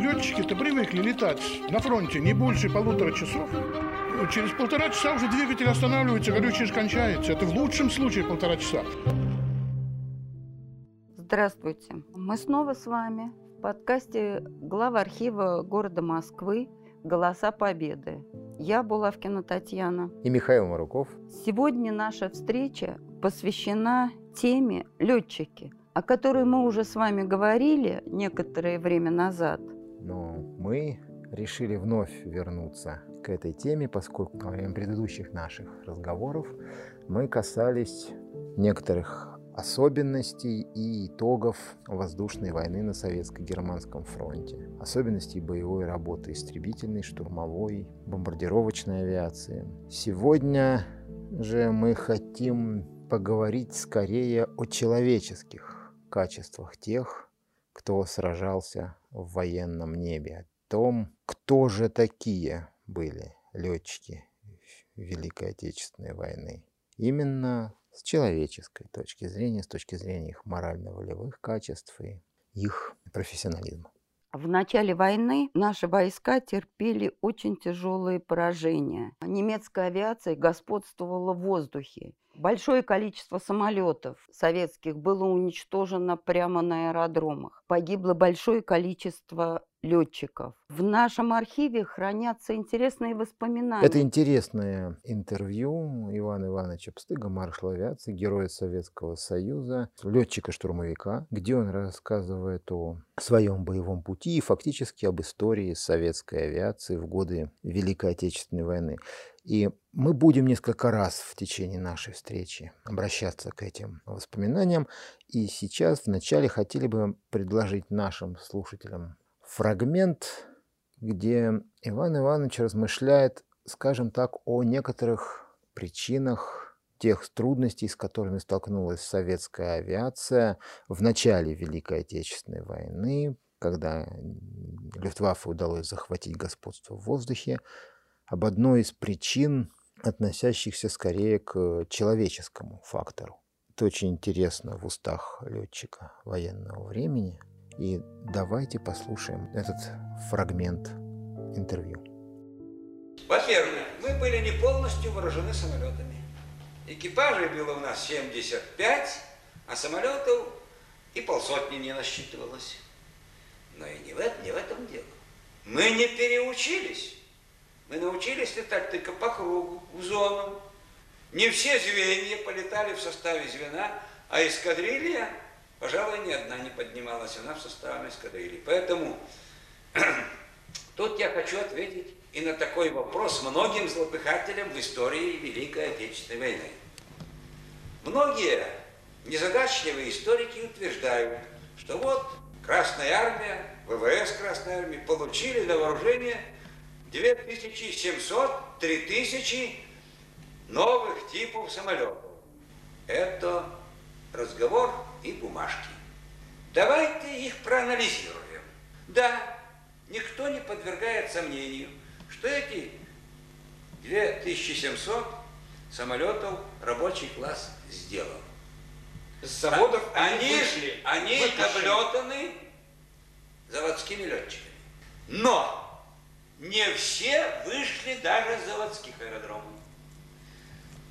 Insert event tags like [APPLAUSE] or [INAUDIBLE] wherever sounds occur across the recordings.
летчики-то привыкли летать на фронте не больше полутора часов. Через полтора часа уже двигатель останавливается, горючее кончается. Это в лучшем случае полтора часа. Здравствуйте. Мы снова с вами в подкасте глава архива города Москвы «Голоса Победы». Я Булавкина Татьяна. И Михаил Маруков. Сегодня наша встреча посвящена теме «Летчики», о которой мы уже с вами говорили некоторое время назад. Мы решили вновь вернуться к этой теме, поскольку во время предыдущих наших разговоров мы касались некоторых особенностей и итогов воздушной войны на Советско-Германском фронте, особенностей боевой работы истребительной, штурмовой, бомбардировочной авиации. Сегодня же мы хотим поговорить скорее о человеческих качествах тех, кто сражался в военном небе, том, кто же такие были летчики Великой Отечественной войны. Именно с человеческой точки зрения, с точки зрения их морально-волевых качеств и их профессионализма. В начале войны наши войска терпели очень тяжелые поражения. Немецкая авиация господствовала в воздухе. Большое количество самолетов советских было уничтожено прямо на аэродромах. Погибло большое количество летчиков. В нашем архиве хранятся интересные воспоминания. Это интересное интервью Ивана Ивановича Пстыга, маршала авиации, героя Советского Союза, летчика-штурмовика, где он рассказывает о своем боевом пути и фактически об истории советской авиации в годы Великой Отечественной войны. И мы будем несколько раз в течение нашей встречи обращаться к этим воспоминаниям. И сейчас вначале хотели бы предложить нашим слушателям фрагмент, где Иван Иванович размышляет, скажем так, о некоторых причинах тех трудностей, с которыми столкнулась советская авиация в начале Великой Отечественной войны, когда Люфтваффе удалось захватить господство в воздухе, об одной из причин, относящихся скорее к человеческому фактору. Это очень интересно в устах летчика военного времени. И давайте послушаем этот фрагмент интервью. Во-первых, мы были не полностью вооружены самолетами. Экипажей было у нас 75, а самолетов и полсотни не насчитывалось. Но и не в, этом, не в этом дело. Мы не переучились. Мы научились летать только по кругу, в зону. Не все звенья полетали в составе звена, а эскадрилья, пожалуй, ни одна не поднималась, она в составе эскадрильи. Поэтому [CLEARS THROAT] тут я хочу ответить и на такой вопрос многим злопыхателям в истории Великой Отечественной войны. Многие незадачливые историки утверждают, что вот Красная Армия, ВВС Красной Армии получили на вооружение 2700, 3000 новых типов самолетов. Это разговор бумажки. Давайте их проанализируем. Да, никто не подвергает сомнению, что эти 2700 самолетов рабочий класс сделал. С заводов а, они, вышли, они выпущены. облетаны заводскими летчиками. Но не все вышли даже с заводских аэродромов.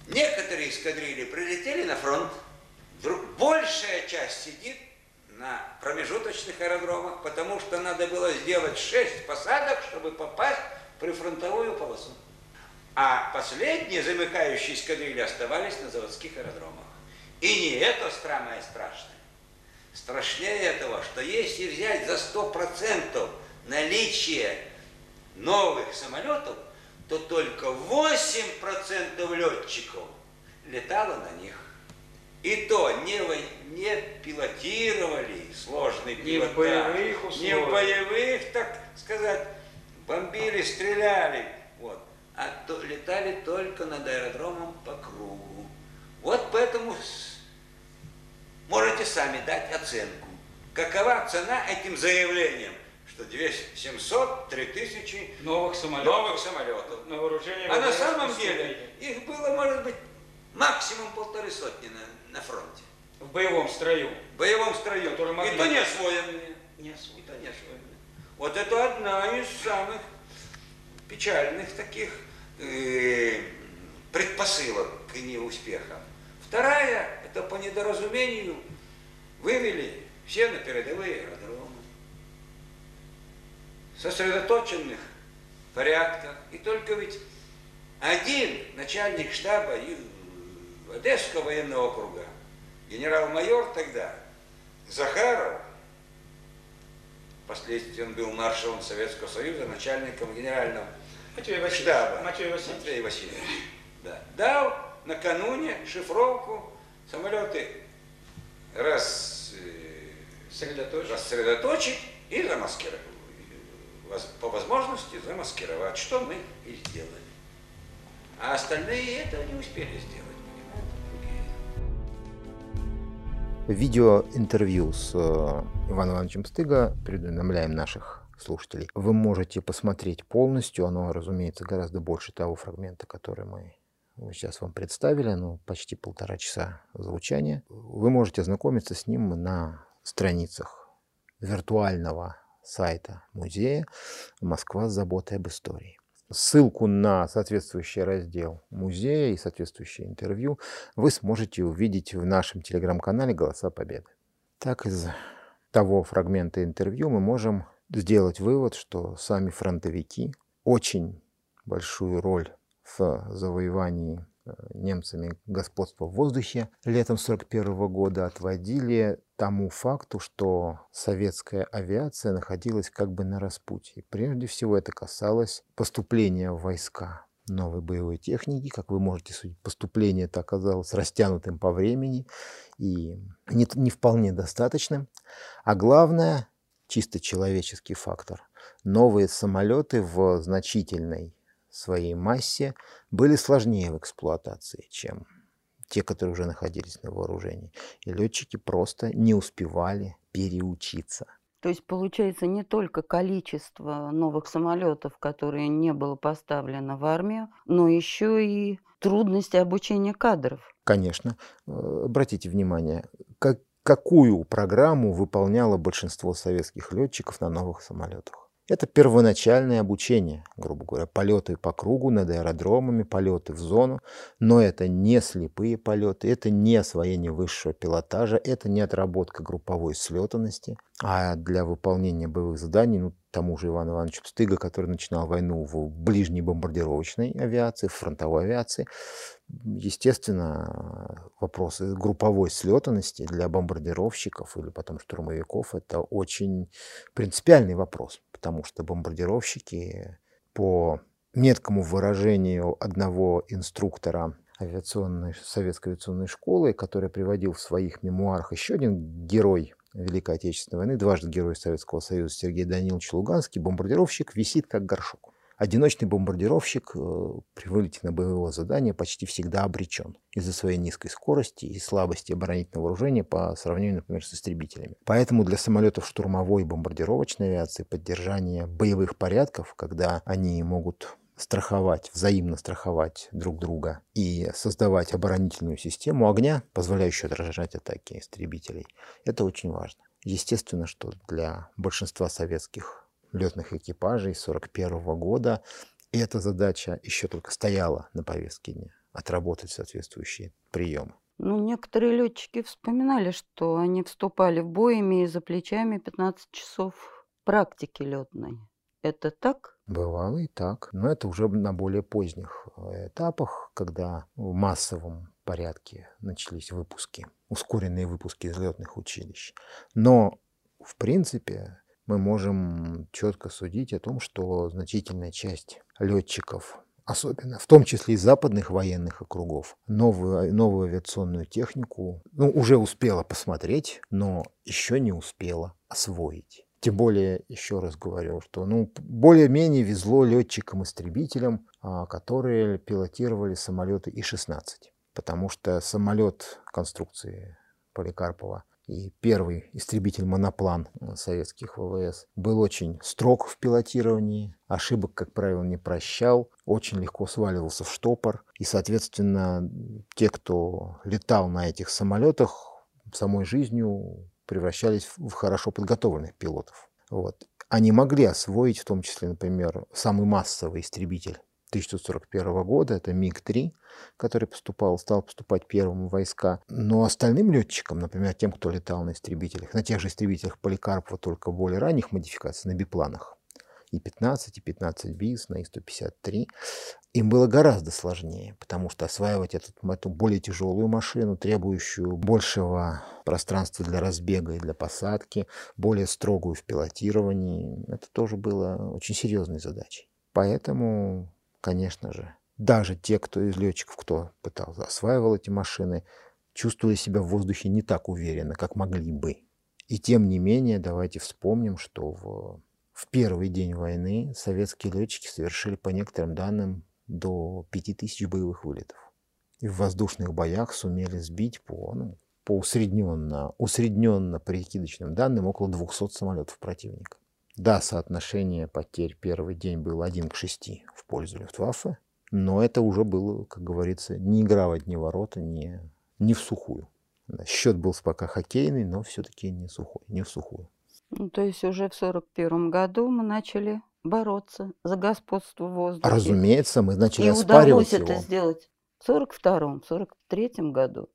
Некоторые эскадрильи прилетели на фронт, большая часть сидит на промежуточных аэродромах, потому что надо было сделать 6 посадок, чтобы попасть в прифронтовую полосу. А последние замыкающие эскадрильи оставались на заводских аэродромах. И не это самое страшное. Страшнее этого, что если взять за 100% наличие новых самолетов, то только 8% летчиков летало на них. И то не, не пилотировали сложный Не пилотаж. в боевых Не условиях. в боевых, так сказать, бомбили, стреляли. Вот. А то, летали только над аэродромом по кругу. Вот поэтому можете сами дать оценку. Какова цена этим заявлением, что 200, 700, 3000 новых самолетов. новых самолетов. На вооружение А на самом деле их было, может быть, максимум полторы сотни на, на фронте. В боевом строю. В боевом строю. Которые могли- И то не освоенные. Не И то не освоенные. Вот это одна из самых печальных таких э, предпосылок к неуспехам. Вторая, это по недоразумению вывели все на передовые аэродромы, сосредоточенных порядках. И только ведь один начальник штаба Одесского военного округа, генерал-майор тогда, Захаров, впоследствии он был маршалом Советского Союза, начальником генерального Матвей Васильевич. штаба. Матвей Васильевич. Матвей Васильевич. Да. Дал накануне шифровку, самолеты раз, э, Сосредоточить. рассредоточить и замаскировать. По возможности замаскировать, что мы и сделали. А остальные этого не успели сделать, Видеоинтервью с э, Иваном Ивановичем Стыга предуведомляем наших слушателей. Вы можете посмотреть полностью, оно, разумеется, гораздо больше того фрагмента, который мы сейчас вам представили, ну, почти полтора часа звучания. Вы можете ознакомиться с ним на страницах виртуального сайта музея «Москва с заботой об истории». Ссылку на соответствующий раздел музея и соответствующее интервью вы сможете увидеть в нашем телеграм-канале «Голоса Победы». Так, из того фрагмента интервью мы можем сделать вывод, что сами фронтовики очень большую роль в завоевании немцами господства в воздухе летом 1941 года отводили тому факту, что советская авиация находилась как бы на распутье. Прежде всего это касалось поступления войска новой боевой техники. Как вы можете судить, поступление это оказалось растянутым по времени и не, не вполне достаточным. А главное, чисто человеческий фактор. Новые самолеты в значительной своей массе были сложнее в эксплуатации, чем те, которые уже находились на вооружении. И летчики просто не успевали переучиться. То есть получается не только количество новых самолетов, которые не было поставлено в армию, но еще и трудности обучения кадров. Конечно. Э, Обратите внимание, как, какую программу выполняло большинство советских летчиков на новых самолетах. Это первоначальное обучение, грубо говоря, полеты по кругу над аэродромами, полеты в зону, но это не слепые полеты, это не освоение высшего пилотажа, это не отработка групповой слетанности, а для выполнения боевых заданий, ну, тому же Ивану Ивановичу Пстыга, который начинал войну в ближней бомбардировочной авиации, в фронтовой авиации, естественно, вопросы групповой слетанности для бомбардировщиков или потом штурмовиков – это очень принципиальный вопрос, потому что бомбардировщики по меткому выражению одного инструктора авиационной, советской авиационной школы, который приводил в своих мемуарах еще один герой Великой Отечественной войны, дважды герой Советского Союза Сергей Данилович Луганский, бомбардировщик висит как горшок. Одиночный бомбардировщик э, при вылете на боевое задание почти всегда обречен из-за своей низкой скорости и слабости оборонительного вооружения по сравнению, например, с истребителями. Поэтому для самолетов штурмовой и бомбардировочной авиации поддержание боевых порядков, когда они могут страховать, взаимно страховать друг друга и создавать оборонительную систему огня, позволяющую отражать атаки истребителей, это очень важно. Естественно, что для большинства советских летных экипажей 1941 года эта задача еще только стояла на повестке дня отработать соответствующие приемы. Ну, некоторые летчики вспоминали, что они вступали в бой, имея за плечами 15 часов практики летной. Это так? Бывало и так. Но это уже на более поздних э, этапах, когда в массовом порядке начались выпуски, ускоренные выпуски из летных училищ. Но, в принципе, мы можем четко судить о том, что значительная часть летчиков, особенно в том числе из западных военных округов, новую, новую авиационную технику ну, уже успела посмотреть, но еще не успела освоить. Тем более, еще раз говорю, что ну, более-менее везло летчикам-истребителям, а, которые пилотировали самолеты И-16. Потому что самолет конструкции Поликарпова и первый истребитель-моноплан советских ВВС был очень строг в пилотировании, ошибок, как правило, не прощал, очень легко сваливался в штопор. И, соответственно, те, кто летал на этих самолетах, самой жизнью превращались в хорошо подготовленных пилотов. Вот. они могли освоить, в том числе, например, самый массовый истребитель 1941 года, это МиГ-3, который поступал, стал поступать первым в войска. Но остальным летчикам, например, тем, кто летал на истребителях, на тех же истребителях Поликарпова, только более ранних модификаций, на бипланах, И-15, И-15 БИС, на И-153, им было гораздо сложнее, потому что осваивать этот, эту более тяжелую машину, требующую большего пространства для разбега и для посадки, более строгую в пилотировании, это тоже было очень серьезной задачей. Поэтому, конечно же, даже те, кто из летчиков, кто пытался, осваивал эти машины, чувствовали себя в воздухе не так уверенно, как могли бы. И тем не менее, давайте вспомним, что в, в первый день войны советские летчики совершили, по некоторым данным, до 5000 боевых вылетов. И в воздушных боях сумели сбить по, ну, по усредненно, усредненно прикидочным данным около 200 самолетов противника. Да, соотношение потерь первый день было 1 к 6 в пользу Люфтваффе, но это уже было, как говорится, не игра в одни ворота, не, не в сухую. Счет был пока хоккейный, но все-таки не сухой, не в сухую. Ну, то есть уже в 1941 году мы начали бороться за господство воздуха. Разумеется, мы начали И оспаривать удалось его. это сделать в 1942 1943 году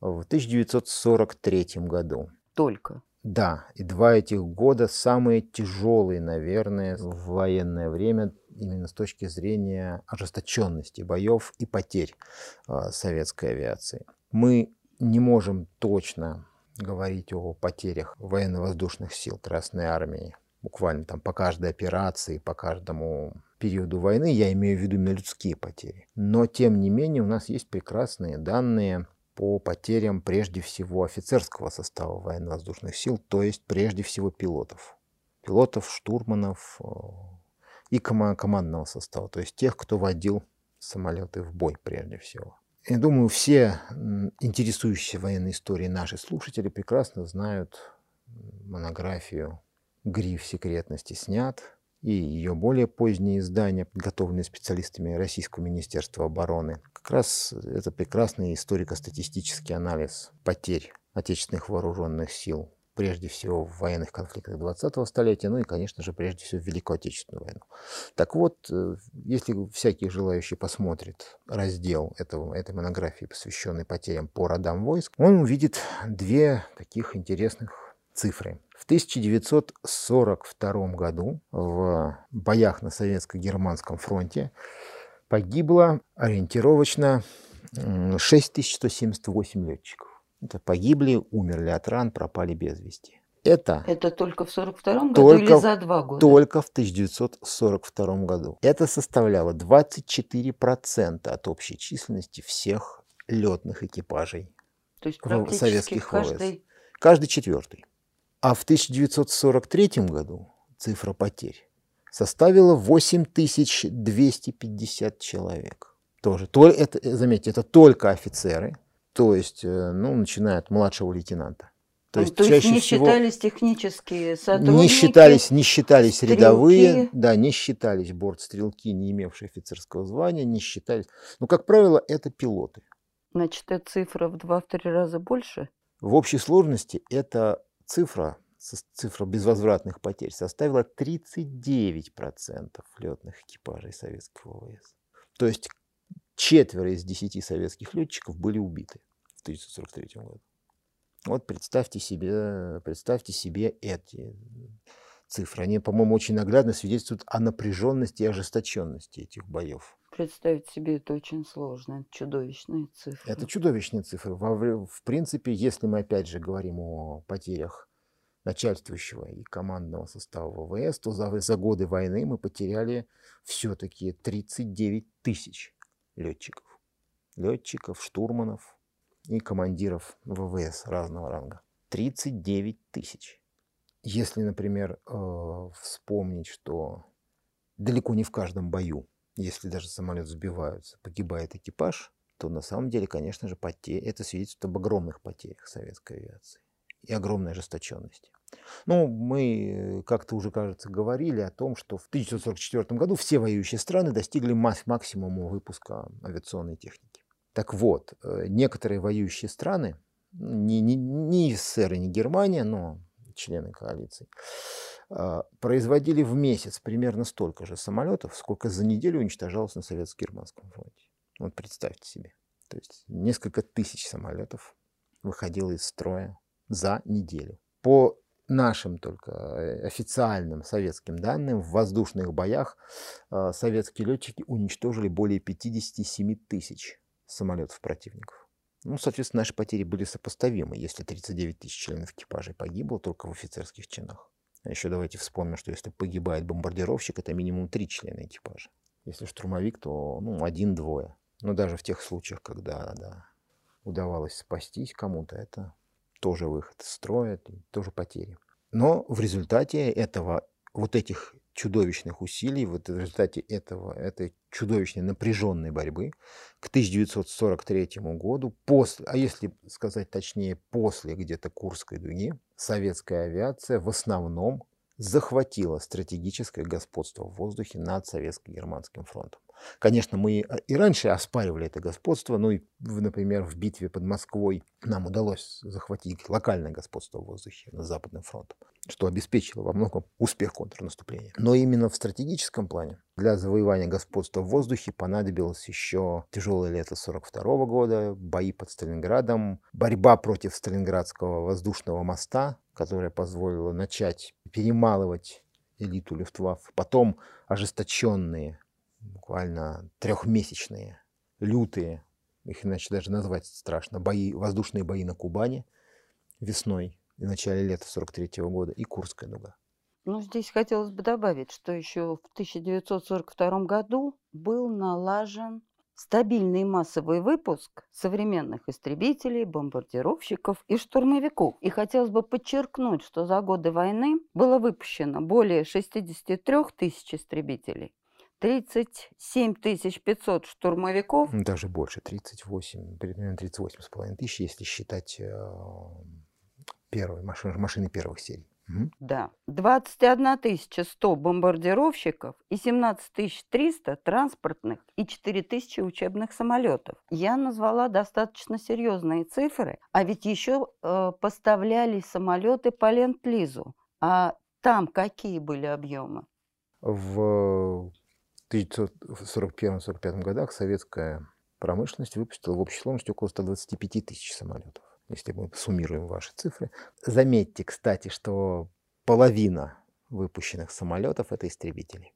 В 1943 году. только. Да, и два этих года самые тяжелые, наверное, в военное время именно с точки зрения ожесточенности боев и потерь э, советской авиации. Мы не можем точно говорить о потерях военно-воздушных сил Красной Армии, буквально там по каждой операции, по каждому периоду войны, я имею в виду именно людские потери. Но, тем не менее, у нас есть прекрасные данные по потерям прежде всего офицерского состава военно-воздушных сил, то есть прежде всего пилотов. Пилотов, штурманов э, и кома- командного состава, то есть тех, кто водил самолеты в бой прежде всего. Я думаю, все интересующиеся военной историей наши слушатели прекрасно знают монографию «Гриф секретности снят», и ее более поздние издания, подготовленные специалистами Российского Министерства обороны. Как раз это прекрасный историко-статистический анализ потерь отечественных вооруженных сил, прежде всего в военных конфликтах 20-го столетия, ну и, конечно же, прежде всего в Великую Отечественную войну. Так вот, э, если всякий желающий посмотрит раздел этого, этой монографии, посвященной потерям по родам войск, он увидит две таких интересных цифры. В 1942 году в боях на советско-германском фронте погибло ориентировочно м, 6178 летчиков. Это погибли, умерли от ран, пропали без вести. Это Это только в 1942 году или за два года? только в 1942 году. Это составляло 24% от общей численности всех летных экипажей, То есть практически советских ВВС. каждый... каждый четвертый. А в 1943 году цифра потерь составила 8250 человек. Тоже. То- Это, э, заметьте, это только офицеры, то есть, э, ну, начиная от младшего лейтенанта. То есть, Ну, то есть чаще не всего считались технические сотрудники? не считались, не считались стрелки. рядовые, да, не считались бортстрелки, не имевшие офицерского звания, не считались. Но, как правило, это пилоты. Значит, эта цифра в два-три раза больше? В общей сложности эта цифра, цифра безвозвратных потерь составила 39% летных экипажей советских ВВС. То есть четверо из десяти советских летчиков были убиты в 1943 году. Вот представьте себе, представьте себе эти цифры. Они, по-моему, очень наглядно свидетельствуют о напряженности и ожесточенности этих боев. Представить себе это очень сложно. Это чудовищные цифры. Это чудовищные цифры. Вре- В принципе, если мы опять же говорим о потерях начальствующего и командного состава ВВС, то за, за годы войны мы потеряли все-таки 39 тысяч летчиков. Летчиков, штурманов и командиров ВВС разного ранга. 39 тысяч. Если, например, э, вспомнить, что далеко не в каждом бою, если даже самолет сбиваются, погибает экипаж, то на самом деле, конечно же, поте- это свидетельствует об огромных потерях советской авиации и огромной ожесточенности. Ну, мы как-то уже, кажется, говорили о том, что в 1944 году все воюющие страны достигли максимума выпуска авиационной техники. Так вот, э, некоторые воюющие страны, не, не, не СССР и не Германия, но члены коалиции, производили в месяц примерно столько же самолетов, сколько за неделю уничтожалось на Советско-Германском фронте. Вот представьте себе. То есть несколько тысяч самолетов выходило из строя за неделю. По нашим только э, официальным советским данным, в воздушных боях а, советские летчики уничтожили более 57 тысяч самолетов противников. Ну, соответственно, наши потери были сопоставимы, если 39 тысяч членов экипажа погибло только в офицерских чинах. А еще давайте вспомним, что если погибает бомбардировщик, это минимум три члена экипажа. Если штурмовик, то ну, один-двое. Но даже в тех случаях, когда да, удавалось спастись кому-то, это тоже выход из строя, тоже потери. Но в результате этого, вот этих чудовищных усилий, вот в результате этого, этой чудовищной напряженной борьбы к 1943 году, после, а если сказать точнее, после где-то Курской дуги, советская авиация в основном захватила стратегическое господство в воздухе над Советско-Германским фронтом. Конечно, мы и раньше оспаривали это господство, ну и, например, в битве под Москвой нам удалось захватить локальное господство в воздухе над Западным фронтом, что обеспечило во многом успех контрнаступления. Но именно в стратегическом плане для завоевания господства в воздухе понадобилось еще тяжелое лето 42 года, бои под Сталинградом, борьба против Сталинградского воздушного моста, которая позволила начать перемалывать элиту Люфтваффе, потом ожесточенные буквально трехмесячные, лютые, их иначе даже назвать страшно, бои, воздушные бои на Кубани весной и начале лета 43 -го года и Курская дуга. Ну, здесь хотелось бы добавить, что еще в 1942 году был налажен стабильный массовый выпуск современных истребителей, бомбардировщиков и штурмовиков. И хотелось бы подчеркнуть, что за годы войны было выпущено более 63 тысяч истребителей, 37 500 штурмовиков. Даже больше, 38, примерно 38 с половиной тысяч, если считать э, первые машины, машины первых серий. Угу. Да. 21 100 бомбардировщиков и 17 300 транспортных и 4 тысячи учебных самолетов. Я назвала достаточно серьезные цифры, а ведь еще э, поставляли самолеты по Ленд-Лизу. А там какие были объемы? В 1941-1945 годах советская промышленность выпустила в общей сложности около 125 тысяч самолетов, если мы суммируем ваши цифры. Заметьте, кстати, что половина выпущенных самолетов – это истребители.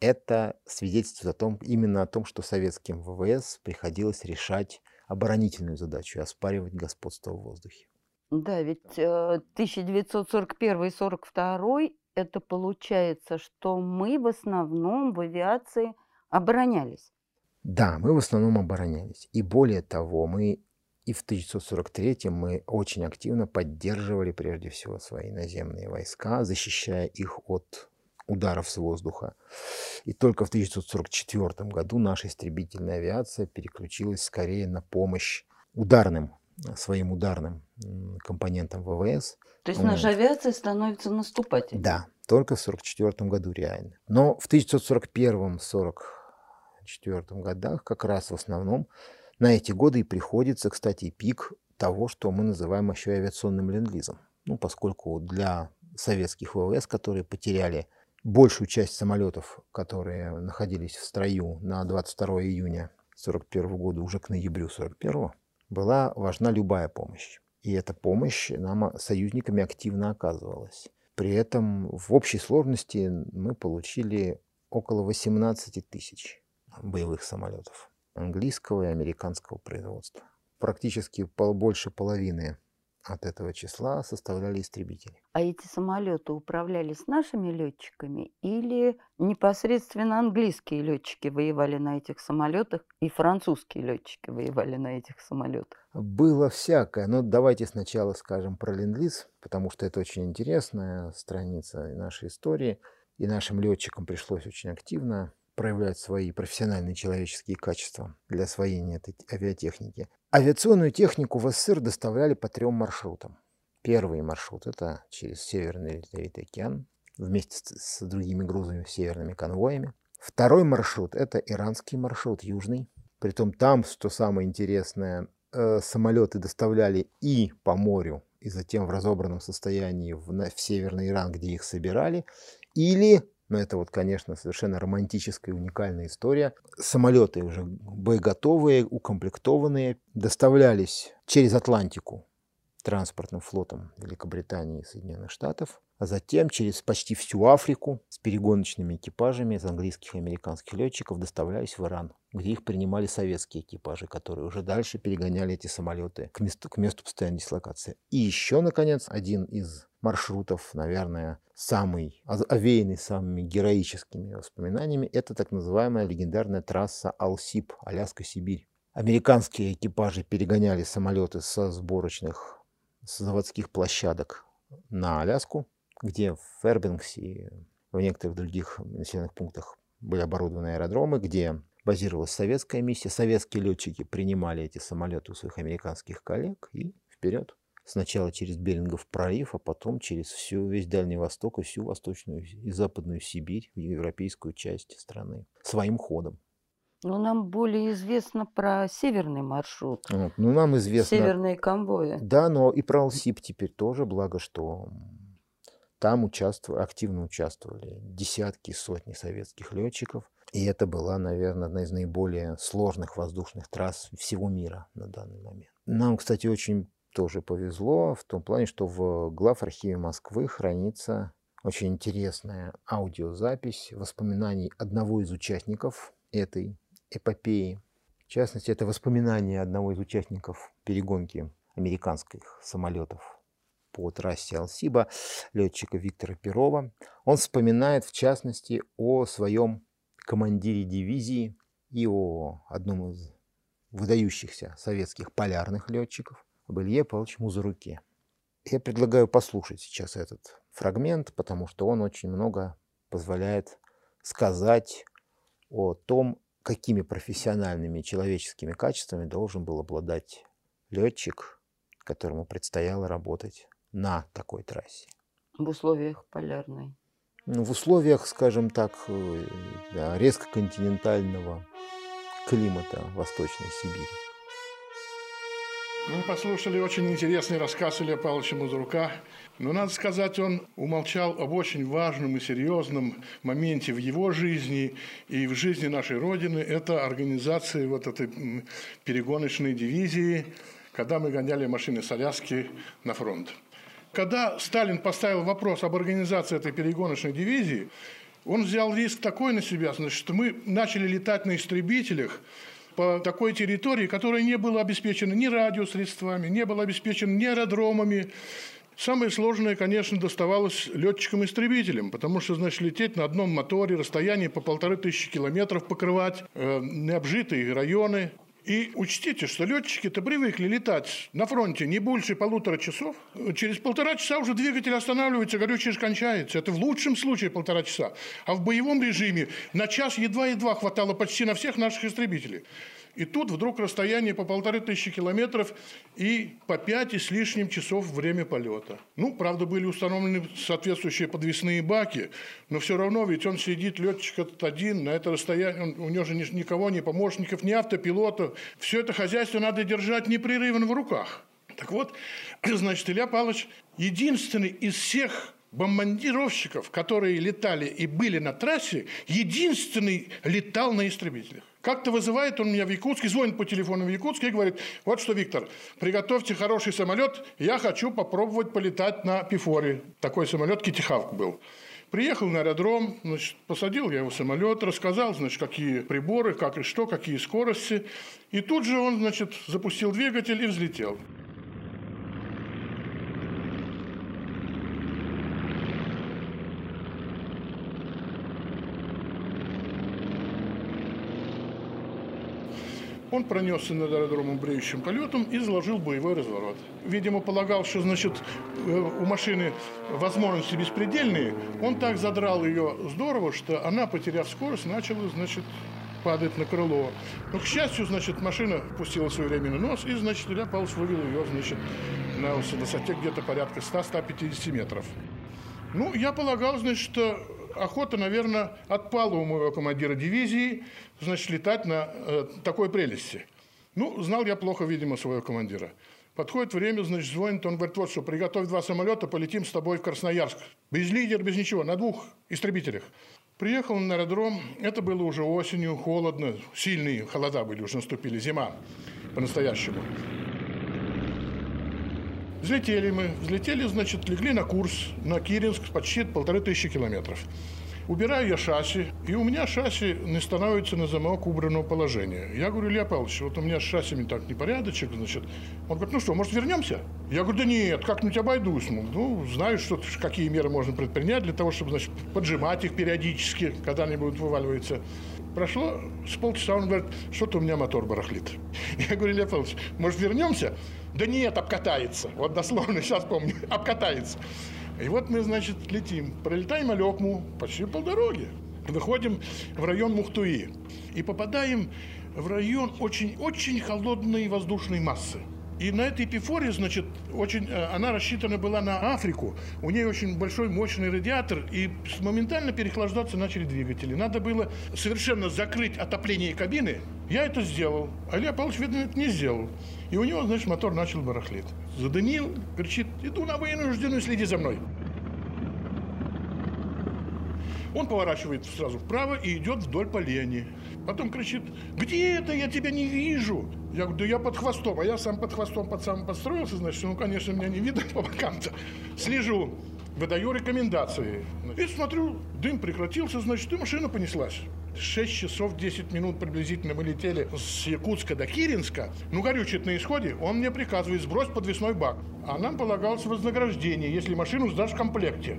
Это свидетельствует о том, именно о том, что советским ВВС приходилось решать оборонительную задачу, оспаривать господство в воздухе. Да, ведь 1941-1942 это получается, что мы в основном в авиации оборонялись. Да, мы в основном оборонялись. И более того, мы и в 1943 мы очень активно поддерживали прежде всего свои наземные войска, защищая их от ударов с воздуха. И только в 1944 году наша истребительная авиация переключилась скорее на помощь ударным, своим ударным компонентам ВВС, то есть наша авиация становится наступательной. Да, только в 1944 году реально. Но в 1941-1944 годах как раз в основном на эти годы и приходится, кстати, пик того, что мы называем еще авиационным ленд-лизом. Ну, поскольку для советских ВВС, которые потеряли большую часть самолетов, которые находились в строю на 22 июня 1941 года, уже к ноябрю 1941, была важна любая помощь. И эта помощь нам, союзниками, активно оказывалась. При этом в общей сложности мы получили около 18 тысяч боевых самолетов английского и американского производства. Практически больше половины от этого числа составляли истребители. А эти самолеты управлялись нашими летчиками или непосредственно английские летчики воевали на этих самолетах и французские летчики воевали на этих самолетах? Было всякое. Но давайте сначала скажем про ленд потому что это очень интересная страница нашей истории. И нашим летчикам пришлось очень активно проявлять свои профессиональные человеческие качества для освоения этой авиатехники. Авиационную технику в СССР доставляли по трем маршрутам. Первый маршрут – это через Северный Ледовитый океан вместе с, с другими грузами, северными конвоями. Второй маршрут – это иранский маршрут, южный. Притом там, что самое интересное, э, самолеты доставляли и по морю, и затем в разобранном состоянии в, в Северный Иран, где их собирали, или но это вот, конечно, совершенно романтическая уникальная история. Самолеты уже боеготовые, укомплектованные, доставлялись через Атлантику транспортным флотом Великобритании и Соединенных Штатов, а затем через почти всю Африку с перегоночными экипажами из английских и американских летчиков доставлялись в Иран, где их принимали советские экипажи, которые уже дальше перегоняли эти самолеты к месту, к месту постоянной дислокации. И еще, наконец, один из маршрутов, наверное, самый овеянный самыми героическими воспоминаниями, это так называемая легендарная трасса Алсип, Аляска-Сибирь. Американские экипажи перегоняли самолеты со сборочных с заводских площадок на Аляску, где в Фербингсе и в некоторых других населенных пунктах были оборудованы аэродромы, где базировалась советская миссия. Советские летчики принимали эти самолеты у своих американских коллег и вперед. Сначала через Берингов пролив, а потом через всю, весь Дальний Восток и всю Восточную и Западную Сибирь, в европейскую часть страны. Своим ходом. Но нам более известно про северный маршрут. Вот. Ну, нам известно... Северные конвои. Да, но и про Алсип теперь тоже, благо, что там участвовали, активно участвовали десятки, сотни советских летчиков. И это была, наверное, одна из наиболее сложных воздушных трасс всего мира на данный момент. Нам, кстати, очень тоже повезло в том плане, что в главархиве Москвы хранится очень интересная аудиозапись воспоминаний одного из участников этой эпопеи. В частности, это воспоминания одного из участников перегонки американских самолетов по трассе Алсиба, летчика Виктора Перова. Он вспоминает, в частности, о своем командире дивизии и о одном из выдающихся советских полярных летчиков, об Илье Павловиче Музыруке. Я предлагаю послушать сейчас этот фрагмент, потому что он очень много позволяет сказать о том, какими профессиональными человеческими качествами должен был обладать летчик, которому предстояло работать на такой трассе. В условиях полярной. Ну, в условиях, скажем так, э, да, резко континентального климата Восточной Сибири. Мы послушали очень интересный рассказ Илья Павловича Музрука. Но, надо сказать, он умолчал об очень важном и серьезном моменте в его жизни и в жизни нашей Родины. Это организация вот этой перегоночной дивизии, когда мы гоняли машины с Аляски на фронт. Когда Сталин поставил вопрос об организации этой перегоночной дивизии, он взял риск такой на себя, значит, что мы начали летать на истребителях, по такой территории, которая не была обеспечена ни радиосредствами, не была обеспечена ни аэродромами. Самое сложное, конечно, доставалось летчикам-истребителям, потому что, значит, лететь на одном моторе, расстояние по полторы тысячи километров покрывать, э, необжитые районы, и учтите, что летчики-то привыкли летать на фронте не больше полутора часов. Через полтора часа уже двигатель останавливается, горючее же. Это в лучшем случае полтора часа. А в боевом режиме на час едва-едва хватало почти на всех наших истребителей. И тут вдруг расстояние по полторы тысячи километров и по пять и с лишним часов время полета. Ну, правда, были установлены соответствующие подвесные баки, но все равно ведь он сидит, летчик этот один, на это расстояние, он, у него же никого, ни помощников, ни автопилота. Все это хозяйство надо держать непрерывно в руках. Так вот, [CLEARS THROAT] значит, Илья Павлович единственный из всех бомбардировщиков, которые летали и были на трассе, единственный летал на истребителях. Как-то вызывает он меня в Якутске, звонит по телефону в Якутске и говорит, вот что, Виктор, приготовьте хороший самолет, я хочу попробовать полетать на Пифоре. Такой самолет Китихавк был. Приехал на аэродром, значит, посадил я его самолет, рассказал, значит, какие приборы, как и что, какие скорости. И тут же он, значит, запустил двигатель и взлетел. Он пронесся над аэродромом бреющим полетом и заложил боевой разворот. Видимо, полагал, что значит, э, у машины возможности беспредельные. Он так задрал ее здорово, что она, потеряв скорость, начала значит, падать на крыло. Но, к счастью, значит, машина пустила свой временный нос, и, значит, Илья Павлович вывел ее, значит, на высоте где-то порядка 100-150 метров. Ну, я полагал, значит, что охота, наверное, отпала у моего командира дивизии, значит, летать на э, такой прелести. Ну, знал я плохо, видимо, своего командира. Подходит время, значит, звонит, он говорит, вот что, приготовь два самолета, полетим с тобой в Красноярск. Без лидера, без ничего, на двух истребителях. Приехал на аэродром, это было уже осенью, холодно, сильные холода были, уже наступили, зима по-настоящему. Взлетели мы, взлетели, значит, легли на курс на Киринск почти полторы тысячи километров. Убираю я шасси, и у меня шасси не становится на замок убранного положения. Я говорю, Илья Павлович, вот у меня с шассиями так непорядочек, значит. Он говорит, ну что, может, вернемся? Я говорю, да нет, как-нибудь обойдусь. Ну, ну знаю, что, какие меры можно предпринять для того, чтобы, значит, поджимать их периодически, когда они будут вываливаться. Прошло с полчаса, он говорит, что-то у меня мотор барахлит. [LAUGHS] Я говорю, Илья Павлович, может, вернемся? Да нет, обкатается. Вот дословно, [LAUGHS] сейчас помню, обкатается. И вот мы, значит, летим. Пролетаем Алекму почти полдороги. Выходим в район Мухтуи. И попадаем в район очень-очень холодной воздушной массы. И на этой эпифоре, значит, очень, э, она рассчитана была на Африку. У нее очень большой мощный радиатор, и моментально переохлаждаться начали двигатели. Надо было совершенно закрыть отопление кабины. Я это сделал. А Илья Павлович, видно, это не сделал. И у него, значит, мотор начал барахлить. Заданил, кричит, иду на вынужденную, следи за мной. Он поворачивает сразу вправо и идет вдоль полени. Потом кричит, где это, я тебя не вижу. Я говорю, да я под хвостом, а я сам под хвостом под самым подстроился, значит, ну, конечно, меня не видно по бокам-то. Слежу, выдаю рекомендации. И смотрю, дым прекратился, значит, и машина понеслась. 6 часов 10 минут приблизительно мы летели с Якутска до Киринска. Ну, горючее на исходе. Он мне приказывает, сбрось подвесной бак. А нам полагалось вознаграждение, если машину сдашь в комплекте.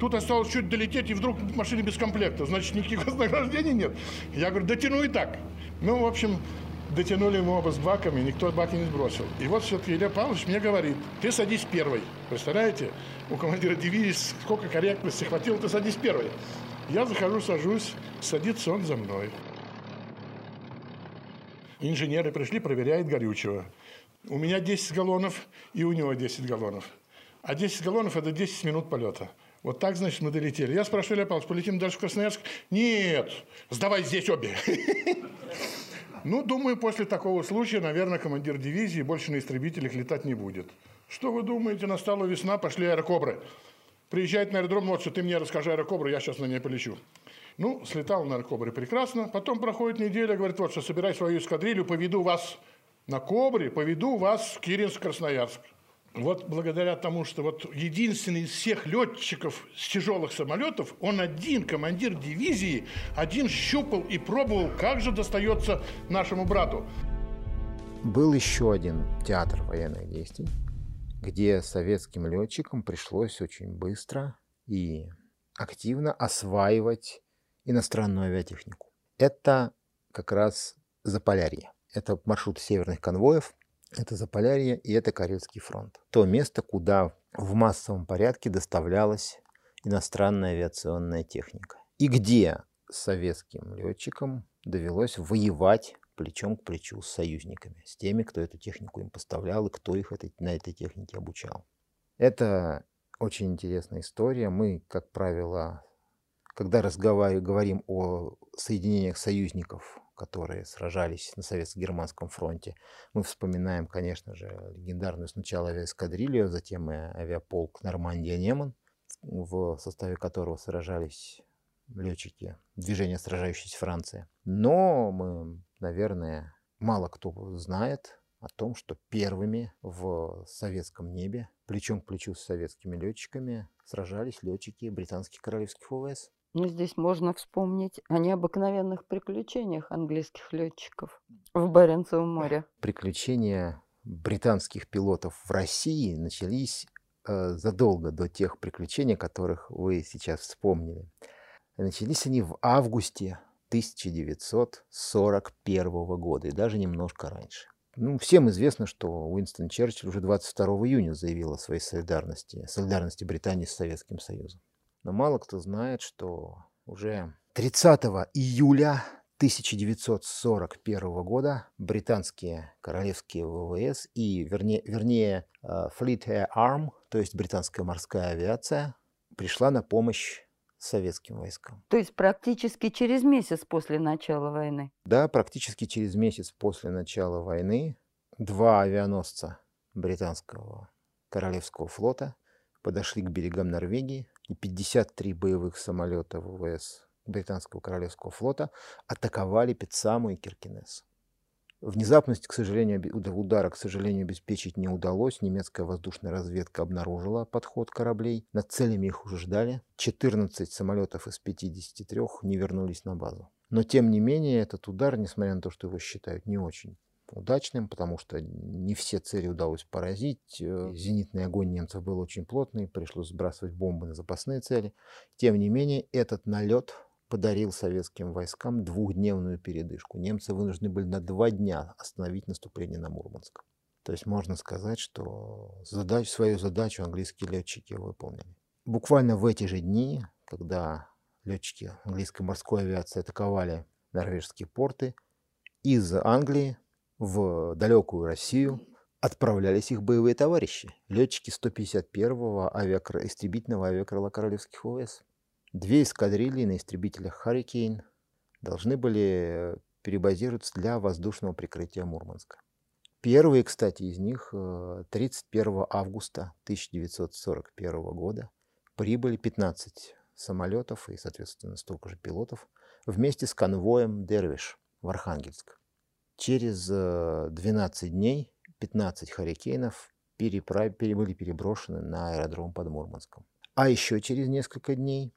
Тут осталось чуть долететь, и вдруг машина без комплекта. Значит, никаких [LAUGHS] вознаграждений нет. Я говорю, дотяну и так. Ну, в общем, дотянули мы оба с баками, никто баки не сбросил. И вот все-таки Илья Павлович мне говорит, ты садись первый. Представляете, у командира дивизии сколько корректности хватило, ты садись первый. Я захожу, сажусь, садится он за мной. Инженеры пришли, проверяют горючего. У меня 10 галлонов, и у него 10 галлонов. А 10 галлонов – это 10 минут полета. Вот так, значит, мы долетели. Я спрашиваю, Илья Павлович, полетим дальше в Красноярск? Нет, сдавай здесь обе. Ну, думаю, после такого случая, наверное, командир дивизии больше на истребителях летать не будет. Что вы думаете, настала весна, пошли аэрокобры. Приезжает на аэродром, вот что ты мне расскажи аэрокобру, я сейчас на ней полечу. Ну, слетал на аэрокобре прекрасно. Потом проходит неделя, говорит, вот что, собирай свою эскадрилью, поведу вас на Кобре, поведу вас в Киринск-Красноярск. Вот благодаря тому, что вот единственный из всех летчиков с тяжелых самолетов, он один, командир дивизии, один щупал и пробовал, как же достается нашему брату. Был еще один театр военных действий, где советским летчикам пришлось очень быстро и активно осваивать иностранную авиатехнику. Это как раз Заполярье. Это маршрут северных конвоев – это Заполярье и это Карельский фронт. То место, куда в массовом порядке доставлялась иностранная авиационная техника. И где советским летчикам довелось воевать плечом к плечу с союзниками, с теми, кто эту технику им поставлял и кто их этой, на этой технике обучал. Это очень интересная история. Мы, как правило, когда разговариваем, говорим о соединениях союзников которые сражались на советско-германском фронте. Мы вспоминаем, конечно же, легендарную сначала авиаэскадрилью, затем и авиаполк Нормандия-Неман, в составе которого сражались летчики движения сражающейся Франции. Но мы, наверное, мало кто знает о том, что первыми в советском небе плечом к плечу с советскими летчиками сражались летчики британских королевских ВВС. Ну, здесь можно вспомнить о необыкновенных приключениях английских летчиков в Баренцевом море. Приключения британских пилотов в России начались э, задолго до тех приключений, которых вы сейчас вспомнили. Начались они в августе 1941 года и даже немножко раньше. Ну, всем известно, что Уинстон Черчилль уже 22 июня заявил о своей солидарности, солидарности Британии с Советским Союзом. Но мало кто знает, что уже 30 июля 1941 года британские королевские ВВС и, вернее, вернее э, Fleet Air Arm, то есть британская морская авиация, пришла на помощь советским войскам. То есть практически через месяц после начала войны? Да, практически через месяц после начала войны два авианосца британского Королевского флота подошли к берегам Норвегии, и 53 боевых самолета ВВС британского Королевского флота атаковали Пиццаму и Киркинес. Внезапность, к сожалению, удара, к сожалению, обеспечить не удалось. Немецкая воздушная разведка обнаружила подход кораблей. Над целями их уже ждали. 14 самолетов из 53 не вернулись на базу. Но, тем не менее, этот удар, несмотря на то, что его считают не очень удачным, потому что не все цели удалось поразить. Э, зенитный огонь немцев был очень плотный, пришлось сбрасывать бомбы на запасные цели. Тем не менее, этот налет подарил советским войскам двухдневную передышку. Немцы вынуждены были на два дня остановить наступление на Мурманск. То есть можно сказать, что задач, свою задачу английские летчики выполнили. Буквально в эти же дни, когда летчики английской морской авиации атаковали норвежские порты, из Англии в далекую Россию отправлялись их боевые товарищи, летчики 151-го авиакр... истребительного авиакрыла Королевских ВВС. Две эскадрильи на истребителях «Харрикейн» должны были перебазироваться для воздушного прикрытия Мурманска. Первые, кстати, из них 31 э, августа 1941 года прибыли 15 самолетов и, соответственно, столько же пилотов вместе с конвоем «Дервиш» в Архангельск. Через 12 э, дней 15 «Харрикейнов» переправ... были переброшены на аэродром под Мурманском. А еще через несколько дней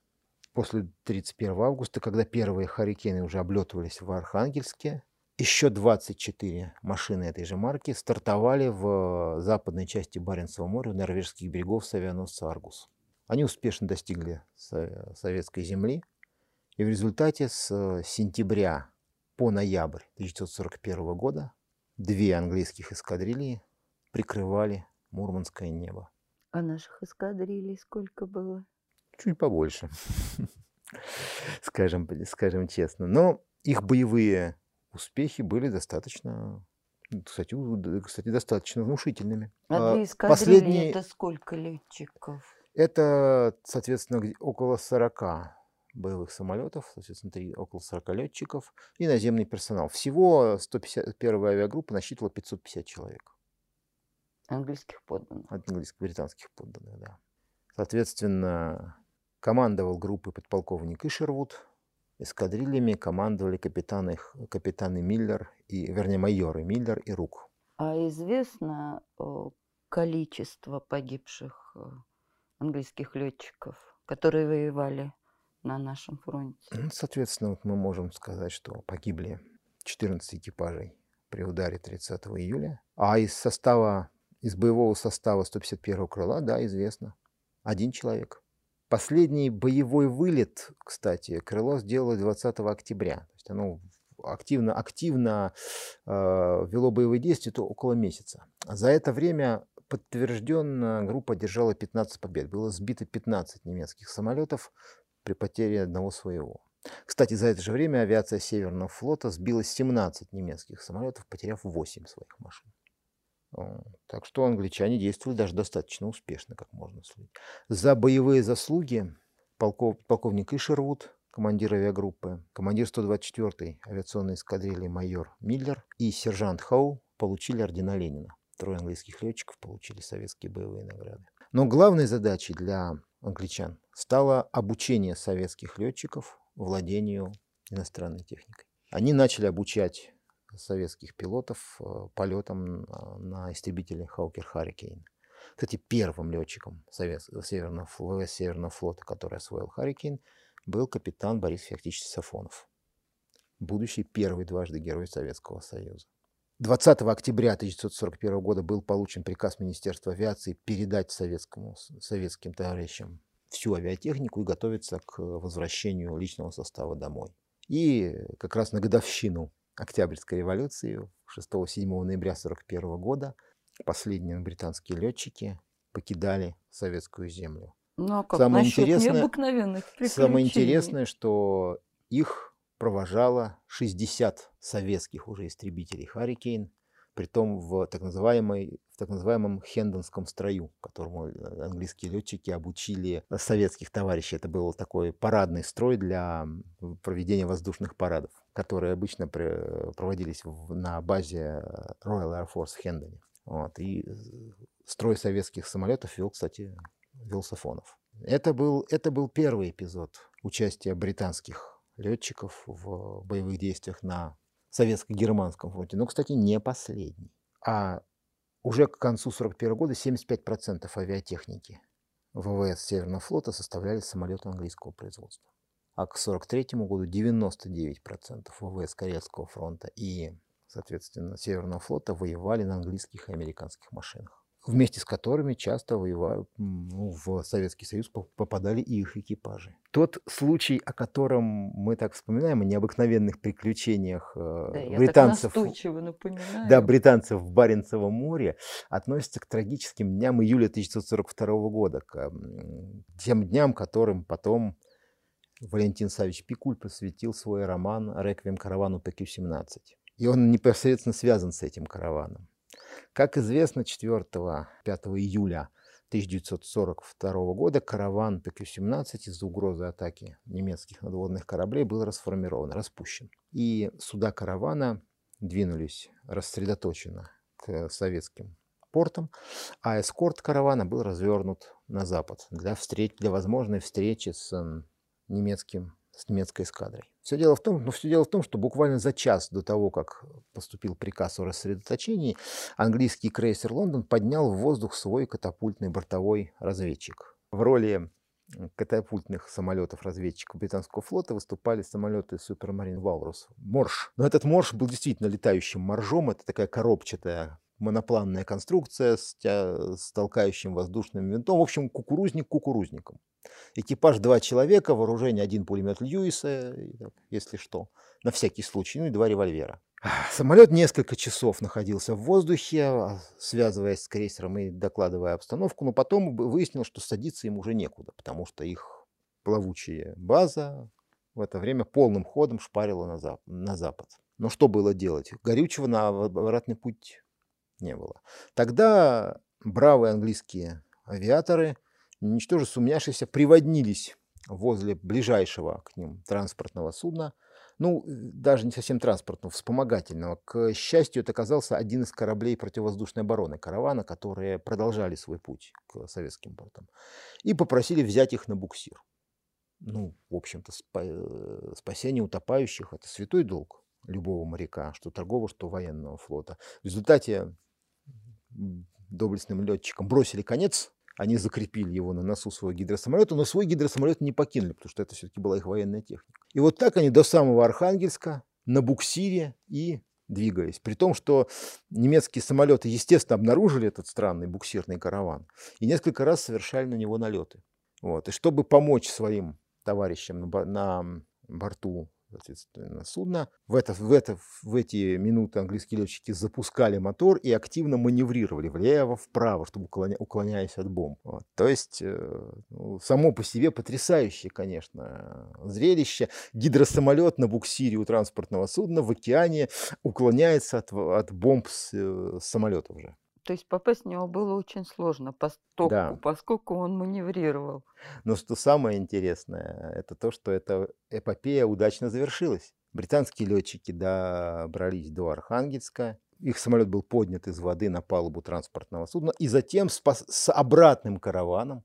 после 31 августа, когда первые «Харрикены» уже облетывались в Архангельске, еще 24 машины этой же марки стартовали в западной части Баренцева моря у норвежских берегов с авианосца «Аргус». Они успешно достигли советской земли, и в результате с сентября по ноябрь 1941 года две английских эскадрильи прикрывали Мурманское небо. А наших эскадрилий сколько было? чуть побольше, [LAUGHS] скажем, скажем честно. Но их боевые успехи были достаточно, кстати, кстати достаточно внушительными. А две эскадрильи Последние... это сколько летчиков? Это, соответственно, около 40 боевых самолетов, соответственно, 3, около 40 летчиков и наземный персонал. Всего 151-я авиагруппа насчитывала 550 человек. Английских подданных. Английских, британских подданных, да. Соответственно, Командовал группой подполковник Ишервуд. Эскадрильями командовали капитаны, капитаны Миллер и, вернее, майоры Миллер и Рук. А известно количество погибших э, английских летчиков, которые воевали на нашем фронте? Ну, соответственно, вот мы можем сказать, что погибли 14 экипажей при ударе 30 июля. А из состава, из боевого состава 151-го крыла, да, известно, один человек. Последний боевой вылет, кстати, крыло сделало 20 октября. То есть оно активно, активно э, вело боевые действия то около месяца. За это время подтвержденно группа держала 15 побед. Было сбито 15 немецких самолетов при потере одного своего. Кстати, за это же время авиация Северного флота сбила 17 немецких самолетов, потеряв 8 своих машин. Так что англичане действовали даже достаточно успешно, как можно судить. За боевые заслуги полков, полковник Ишервуд, командир авиагруппы, командир 124-й авиационной эскадрильи майор Миллер и сержант Хау получили ордена Ленина. Трое английских летчиков получили советские боевые награды. Но главной задачей для англичан стало обучение советских летчиков владению иностранной техникой. Они начали обучать советских пилотов э, полетом на истребителе Хаукер Харрикейн. Кстати, первым летчиком Совет, Северного, ВВС Северного флота, который освоил Харрикейн, был капитан Борис Феоктич Сафонов, будущий первый дважды Герой Советского Союза. 20 октября 1941 года был получен приказ Министерства авиации передать советскому, советским товарищам всю авиатехнику и готовиться к возвращению личного состава домой. И как раз на годовщину Октябрьской революции 6-7 ноября 1941 года последние британские летчики покидали советскую землю. Ну а как самое интересное, необыкновенных Самое интересное, что их провожало 60 советских уже истребителей «Харрикейн», притом в так, называемой, в так называемом хендонском строю, которому э, английские летчики обучили советских товарищей. Это был такой парадный строй для проведения воздушных парадов которые обычно проводились на базе Royal Air Force в Хендоне. Вот. И строй советских самолетов вел, кстати, вел Сафонов. Это был, это был первый эпизод участия британских летчиков в боевых действиях на советско-германском фронте. Но, кстати, не последний. А уже к концу 1941 года 75% авиатехники ВВС Северного флота составляли самолеты английского производства. А к 1943 году 99% ВВС Корейского фронта и, соответственно, Северного флота воевали на английских и американских машинах вместе с которыми часто воевали, ну, в Советский Союз попадали и их экипажи. Тот случай, о котором мы так вспоминаем, о необыкновенных приключениях э, да, британцев, да, британцев в Баренцевом море, относится к трагическим дням июля 1942 года, к тем дням, которым потом Валентин Савич Пикуль посвятил свой роман «Реквием каравану PQ-17». И он непосредственно связан с этим караваном. Как известно, 4-5 июля 1942 года караван PQ-17 из-за угрозы атаки немецких надводных кораблей был расформирован, распущен. И суда каравана двинулись рассредоточенно к советским портам, а эскорт каравана был развернут на запад для, встреч, для возможной встречи с немецким с немецкой эскадрой. Все дело в том, ну, все дело в том, что буквально за час до того, как поступил приказ о рассредоточении, английский крейсер «Лондон» поднял в воздух свой катапультный бортовой разведчик. В роли катапультных самолетов-разведчиков британского флота выступали самолеты Супермарин Валрус Морш. Но этот Морш был действительно летающим моржом. Это такая коробчатая монопланная конструкция с, тя... с толкающим воздушным винтом. В общем, кукурузник кукурузником. Экипаж два человека, вооружение один пулемет Льюиса, если что, на всякий случай, ну и два револьвера. Самолет несколько часов находился в воздухе, а, связываясь с крейсером и докладывая обстановку, но потом выяснил, что садиться им уже некуда, потому что их плавучая база в это время полным ходом шпарила на, зап на запад. Но что было делать? Горючего на обратный путь не было. Тогда бравые английские авиаторы, ничтоже сумняшися, приводнились возле ближайшего к ним транспортного судна, ну, даже не совсем транспортного, вспомогательного. К счастью, это оказался один из кораблей противовоздушной обороны каравана, которые продолжали свой путь к советским портам, и попросили взять их на буксир. Ну, в общем-то, э, спасение утопающих – это святой долг любого моряка, что торгового, что военного флота. В результате доблестным летчикам бросили конец, они закрепили его на носу своего гидросамолета, но свой гидросамолет не покинули, потому что это все-таки была их военная техника. И вот так они до самого Архангельска на буксире и двигались. При том, что немецкие самолеты, естественно, обнаружили этот странный буксирный караван и несколько раз совершали на него налеты. Вот. И чтобы помочь своим товарищам на борту соответственно, судна. В, это, в, это, в эти минуты английские летчики запускали мотор и активно маневрировали влево, вправо, чтобы уклоня, уклоняясь от бомб. Вот. То есть э, ну, само по себе потрясающее, конечно, зрелище. Гидросамолет на буксире у транспортного судна в океане уклоняется от, от бомб с, э, самолета уже. То есть попасть в него было очень сложно, поскольку, да. поскольку он маневрировал. Но что самое интересное, это то, что эта эпопея удачно завершилась. Британские летчики добрались до Архангельска, их самолет был поднят из воды на палубу транспортного судна, и затем с, с обратным караваном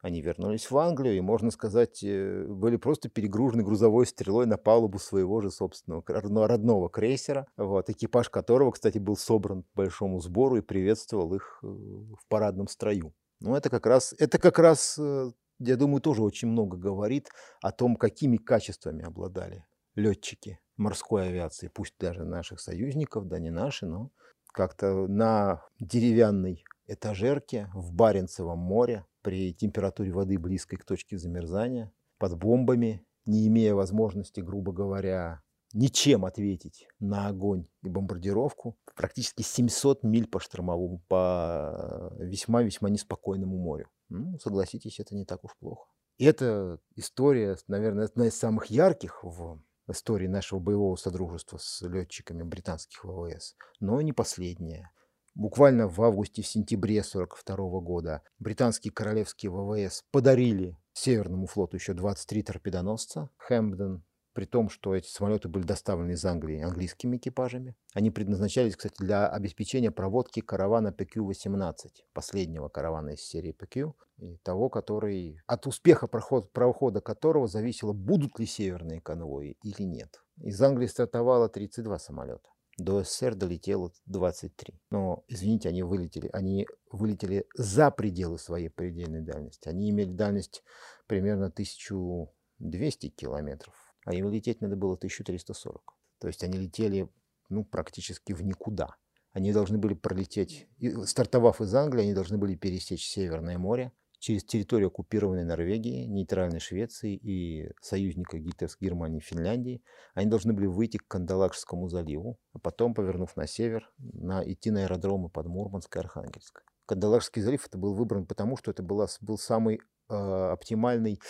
они вернулись в Англию и, можно сказать, э, были просто перегружены грузовой стрелой на палубу своего же собственного родного крейсера, вот, экипаж которого, кстати, был собран к большому сбору и приветствовал их э, в парадном строю. Ну, это как раз, это как раз, э, я думаю, тоже очень много говорит о том, какими качествами обладали летчики морской авиации, пусть даже наших союзников, да не наши, но как-то на деревянной этажерке в Баренцевом море при температуре воды близкой к точке замерзания, под бомбами, не имея возможности, грубо говоря, ничем ответить на огонь и бомбардировку, практически 700 миль по штормовому, по весьма-весьма неспокойному морю. Ну, согласитесь, это не так уж плохо. И эта история, наверное, одна из самых ярких в истории нашего боевого содружества с летчиками британских ВВС, но не последняя. Буквально в августе, в сентябре 1942 года британские королевские ВВС подарили Северному флоту еще 23 торпедоносца Хэмпден, при том, что эти самолеты были доставлены из Англии английскими экипажами. Они предназначались, кстати, для обеспечения проводки каравана PQ-18, последнего каравана из серии PQ, и того, который, от успеха проход, прохода которого зависело, будут ли северные конвои или нет. Из Англии стартовало 32 самолета. До СССР долетело 23. Но, извините, они вылетели, они вылетели за пределы своей предельной дальности. Они имели дальность примерно 1200 километров а им лететь надо было 1340. То есть они летели ну, практически в никуда. Они должны были пролететь, стартовав из Англии, они должны были пересечь Северное море через территорию оккупированной Норвегии, нейтральной Швеции и союзника гитлерской Германии и Финляндии. Они должны были выйти к Кандалакшскому заливу, а потом, повернув на север, на, идти на аэродромы под Мурманск и Архангельск. Кандалакшский залив это был выбран потому, что это была, был самый э, оптимальный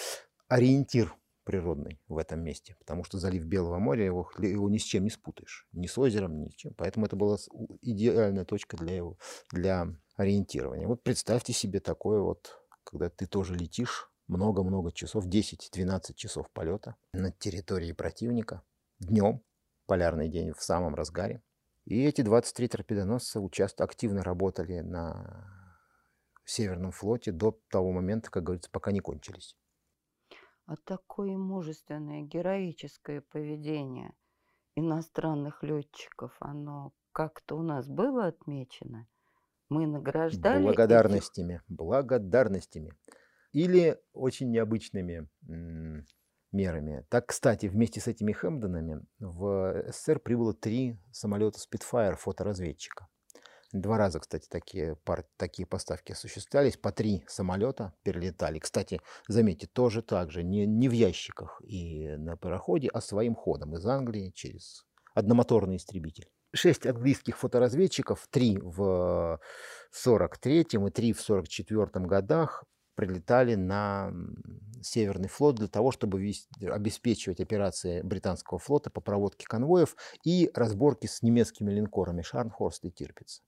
ориентир природный в этом месте, потому что залив Белого моря, его, его ни с чем не спутаешь, ни с озером, ни с чем. Поэтому это была идеальная точка для, его, для ориентирования. Вот представьте себе такое вот, когда ты тоже летишь много-много часов, 10-12 часов полета над территорией противника днем, полярный день в самом разгаре. И эти 23 торпедоносца участ... активно работали на Северном флоте до того момента, как говорится, пока не кончились. А такое мужественное, героическое поведение иностранных летчиков, оно как-то у нас было отмечено? Мы награждали... Благодарностями, этих... благодарностями. Или очень необычными мерами. Так, кстати, вместе с этими Хэмпдонами в СССР прибыло три самолета Spitfire фоторазведчика. Два раза, кстати, такие, пар, такие поставки осуществлялись. По три самолета перелетали. Кстати, заметьте, тоже так же, не, не в ящиках и на пароходе, а своим ходом из Англии через одномоторный истребитель. Шесть английских фоторазведчиков, три в 43-м и три в 44-м годах прилетали на Северный флот для того, чтобы вести, обеспечивать операции британского флота по проводке конвоев и разборки с немецкими линкорами Шарнхорст и Тирпиц.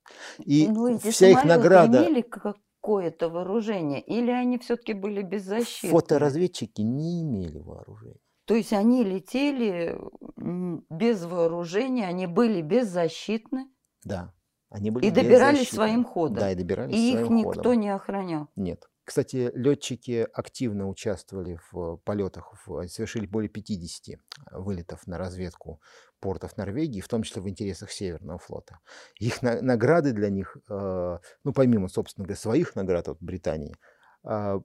И ну, вся их награда... имели какое-то вооружение или они все-таки были беззащитны? Фоторазведчики не имели вооружения. То есть они летели без вооружения, они были беззащитны? Да. Они были и добирались своим ходом. Да, и добирались и своим их никто ходом. не охранял. Нет. Кстати, летчики активно участвовали в полетах, совершили более 50 вылетов на разведку портов Норвегии, в том числе в интересах Северного флота. Их награды для них, э, ну, помимо, собственно говоря, своих наград от Британии,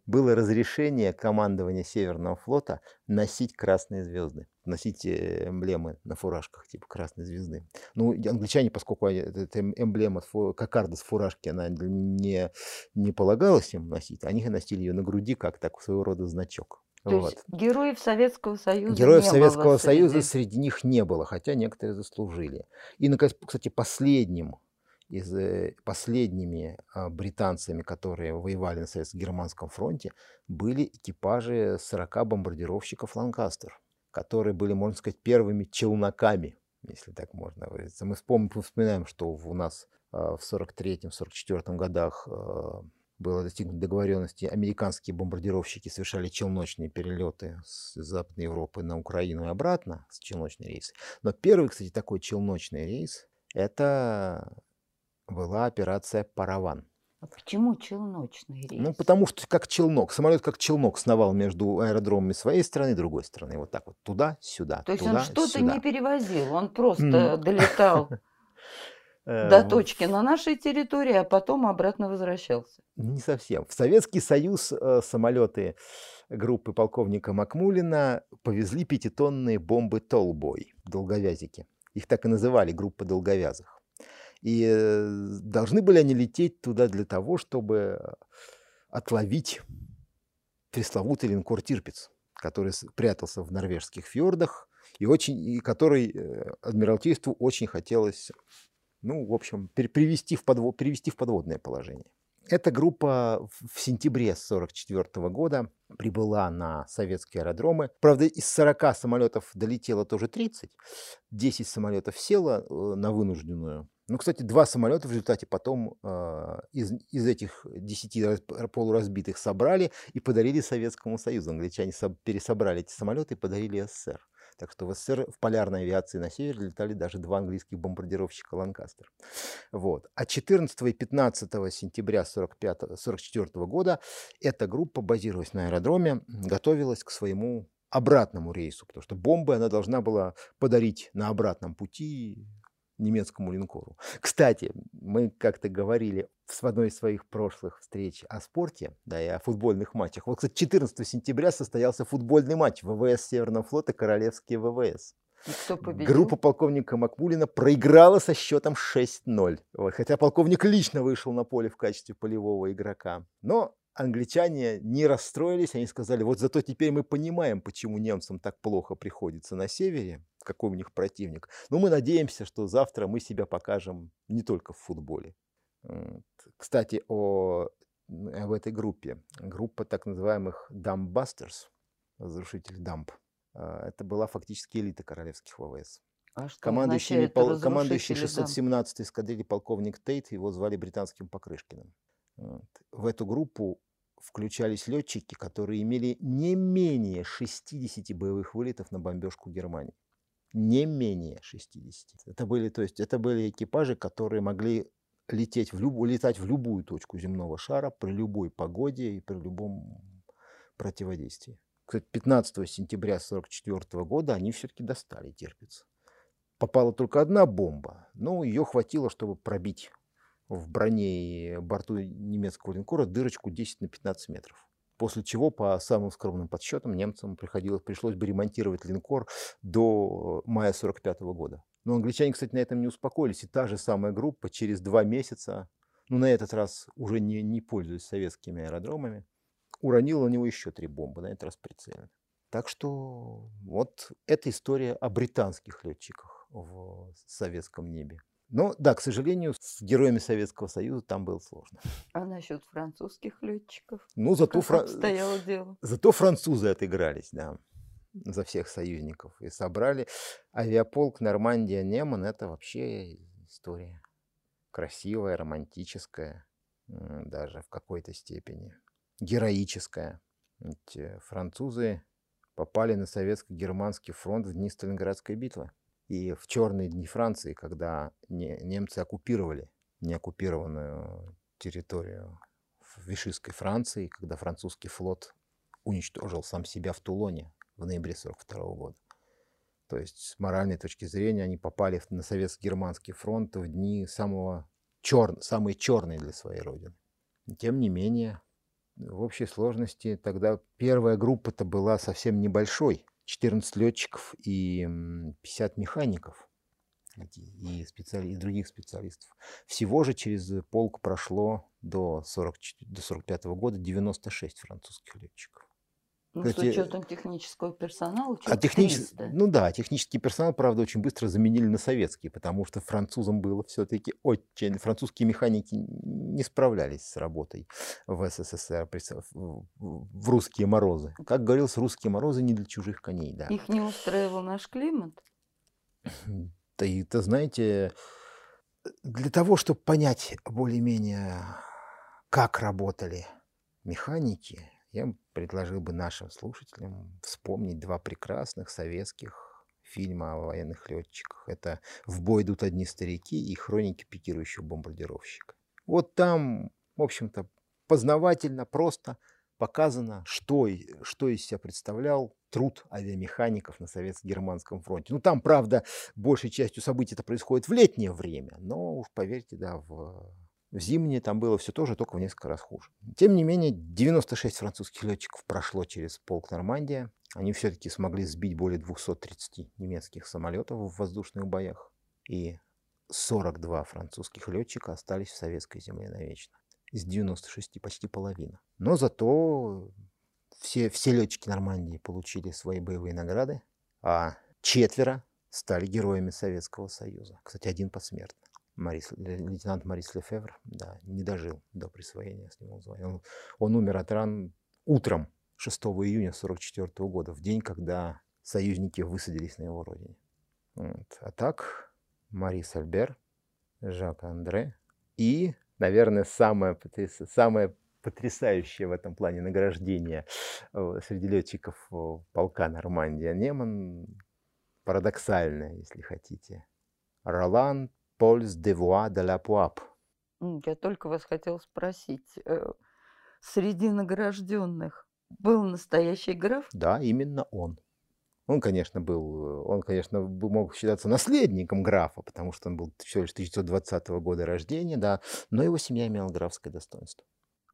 было разрешение командования Северного флота носить красные звезды, носить э, эмблемы на фуражках типа красной звезды. Ну, англичане, поскольку эта эмблема кокарда с фуражки, она не, не полагалась им носить, они носили ее на груди как так своего рода значок. То вот. есть героев Советского Союза Героев не Советского было Союза среди... среди них не было, хотя некоторые заслужили. И, кстати, последним из э, последними а, британцами, которые воевали на советско-германском фронте, были экипажи 40 бомбардировщиков «Ланкастер», которые были, можно сказать, первыми челноками, если так можно выразиться. Мы вспоминаем, что у нас а, в 43-44 годах а, было достигнуто договоренности, американские бомбардировщики совершали челночные перелеты с Западной Европы на Украину и обратно, с челночные рейсы. Но первый, кстати, такой челночный рейс – это была операция «Параван». А почему челночный рейс? Ну, потому что как челнок. Самолет как челнок сновал между аэродромами своей страны и другой страны. Вот так вот. Туда-сюда. То есть туда, он что-то не перевозил. Он просто [LAUGHS] долетал э, до точки на нашей территории, а потом обратно возвращался. Не совсем. В Советский Союз э, самолеты группы полковника Макмулина повезли пятитонные бомбы «Толбой» долговязики. Их так и называли, группа долговязых. И э, должны были они лететь туда для того, чтобы отловить пресловутый линкор «Тирпиц», который прятался в норвежских фьордах, и, очень, и который э, Адмиралтейству очень хотелось, ну, в общем, привести в, подвод, привести в подводное положение. Эта группа в сентябре 1944 года прибыла на советские аэродромы. Правда, из 40 самолетов долетело тоже 30. 10 самолетов село э, на вынужденную ну, кстати, два самолета в результате потом э, из, из этих десяти полуразбитых собрали и подарили Советскому Союзу. Англичане соб, пересобрали эти самолеты и подарили СССР. Так что в СССР в полярной авиации на север летали даже два английских бомбардировщика «Ланкастер». Вот. А 14 и 15 сентября 1944 года эта группа, базируясь на аэродроме, готовилась к своему обратному рейсу, потому что бомбы она должна была подарить на обратном пути немецкому линкору. Кстати, мы как-то говорили в одной из своих прошлых встреч о спорте, да, и о футбольных матчах. Вот, кстати, 14 сентября состоялся футбольный матч ВВС Северного флота Королевские ВВС. И кто победил? Группа полковника Макмулина проиграла со счетом 6-0. Вот, хотя полковник лично вышел на поле в качестве полевого игрока. Но англичане не расстроились, они сказали, вот зато теперь мы понимаем, почему немцам так плохо приходится на севере, какой у них противник. Но мы надеемся, что завтра мы себя покажем не только в футболе. Кстати, о, об этой группе. Группа так называемых дамбастерс, разрушитель дамб. А, это была фактически элита королевских ВВС. А Командующий, пол, командующий разрушители дам? 617-й эскадрильи полковник Тейт, его звали британским Покрышкиным. В эту группу включались летчики, которые имели не менее 60 боевых вылетов на бомбежку Германии. Не менее 60. Это были, то есть, это были экипажи, которые могли лететь в люб... летать в любую точку земного шара при любой погоде и при любом противодействии. Кстати, 15 сентября 1944 года они все-таки достали терпец. Попала только одна бомба, но ее хватило, чтобы пробить в броне и борту немецкого линкора дырочку 10 на 15 метров. После чего, по самым скромным подсчетам, немцам приходилось, пришлось бы ремонтировать линкор до мая 1945 года. Но англичане, кстати, на этом не успокоились. И та же самая группа через два месяца, ну, на этот раз уже не, не пользуясь советскими аэродромами, уронила на него еще три бомбы, на этот раз прицельно. Так что вот эта история о британских летчиках в советском небе. Но да, к сожалению, с героями Советского Союза там было сложно. А насчет французских летчиков? Ну, зато, фра- дело? зато французы отыгрались, да, за всех союзников. И собрали авиаполк Нормандия-Неман. Это вообще история красивая, романтическая, даже в какой-то степени, героическая. Ведь э, французы попали на советско-германский фронт в дни Сталинградской битвы. И в черные дни Франции, когда не- немцы оккупировали неоккупированную территорию Вишистской Франции, когда французский флот уничтожил сам себя в Тулоне в ноябре 1942 года. То есть с моральной точки зрения они попали на советско-германский фронт в дни самого чер... самые черные для своей родины. Тем не менее, в общей сложности тогда первая группа-то была совсем небольшой. 14 летчиков и м, 50 механиков и, специали... и других специалистов. Всего же через полк прошло до, 44... до 45 года 96 французских летчиков. Ну, Кстати, с учетом технического персонала, А технический, 300. ну да, технический персонал, правда, очень быстро заменили на советский, потому что французам было все-таки очень... Французские механики не справлялись с работой в СССР в русские морозы. Как говорилось, русские морозы не для чужих коней, да. Их не устраивал наш климат? [CLEARS THROAT] Да и, ты знаете, для того, чтобы понять более-менее, как работали механики, я предложил бы нашим слушателям вспомнить два прекрасных советских фильма о военных летчиках. Это «В бой идут одни старики» и «Хроники пикирующего бомбардировщика». Вот там, в общем-то, познавательно, просто показано, что, что из себя представлял труд авиамехаников на советско-германском фронте. Ну, там, правда, большей частью событий это происходит в летнее время, но уж поверьте, да, в, в зимнее там было все тоже, только в несколько раз хуже. Тем не менее, 96 французских летчиков прошло через полк Нормандия. Они все-таки смогли сбить более 230 немецких самолетов в воздушных боях. И 42 французских летчика остались в советской земле навечно. Из 96 почти половина. Но зато все, все летчики Нормандии получили свои боевые награды, а четверо стали героями Советского Союза. Кстати, один посмертно. Марис, ле- лейтенант Марис Лефевр, да, не дожил до присвоения с него звания. Он, он умер от ран утром 6 июня 1944 года, в день, когда союзники высадились на его родине. Вот. А так, Марис Альбер, Жак Андре и, наверное, самое, самое потрясающее в этом плане награждение э, среди летчиков э, полка Нормандия Неман парадоксальное, если хотите. Ролан Польс де Вуа де ла Пуап. Я только вас хотел спросить. Э, среди награжденных был настоящий граф? Да, именно он. Он, конечно, был, он, конечно, мог считаться наследником графа, потому что он был всего лишь 1920 года рождения, да, но его семья имела графское достоинство.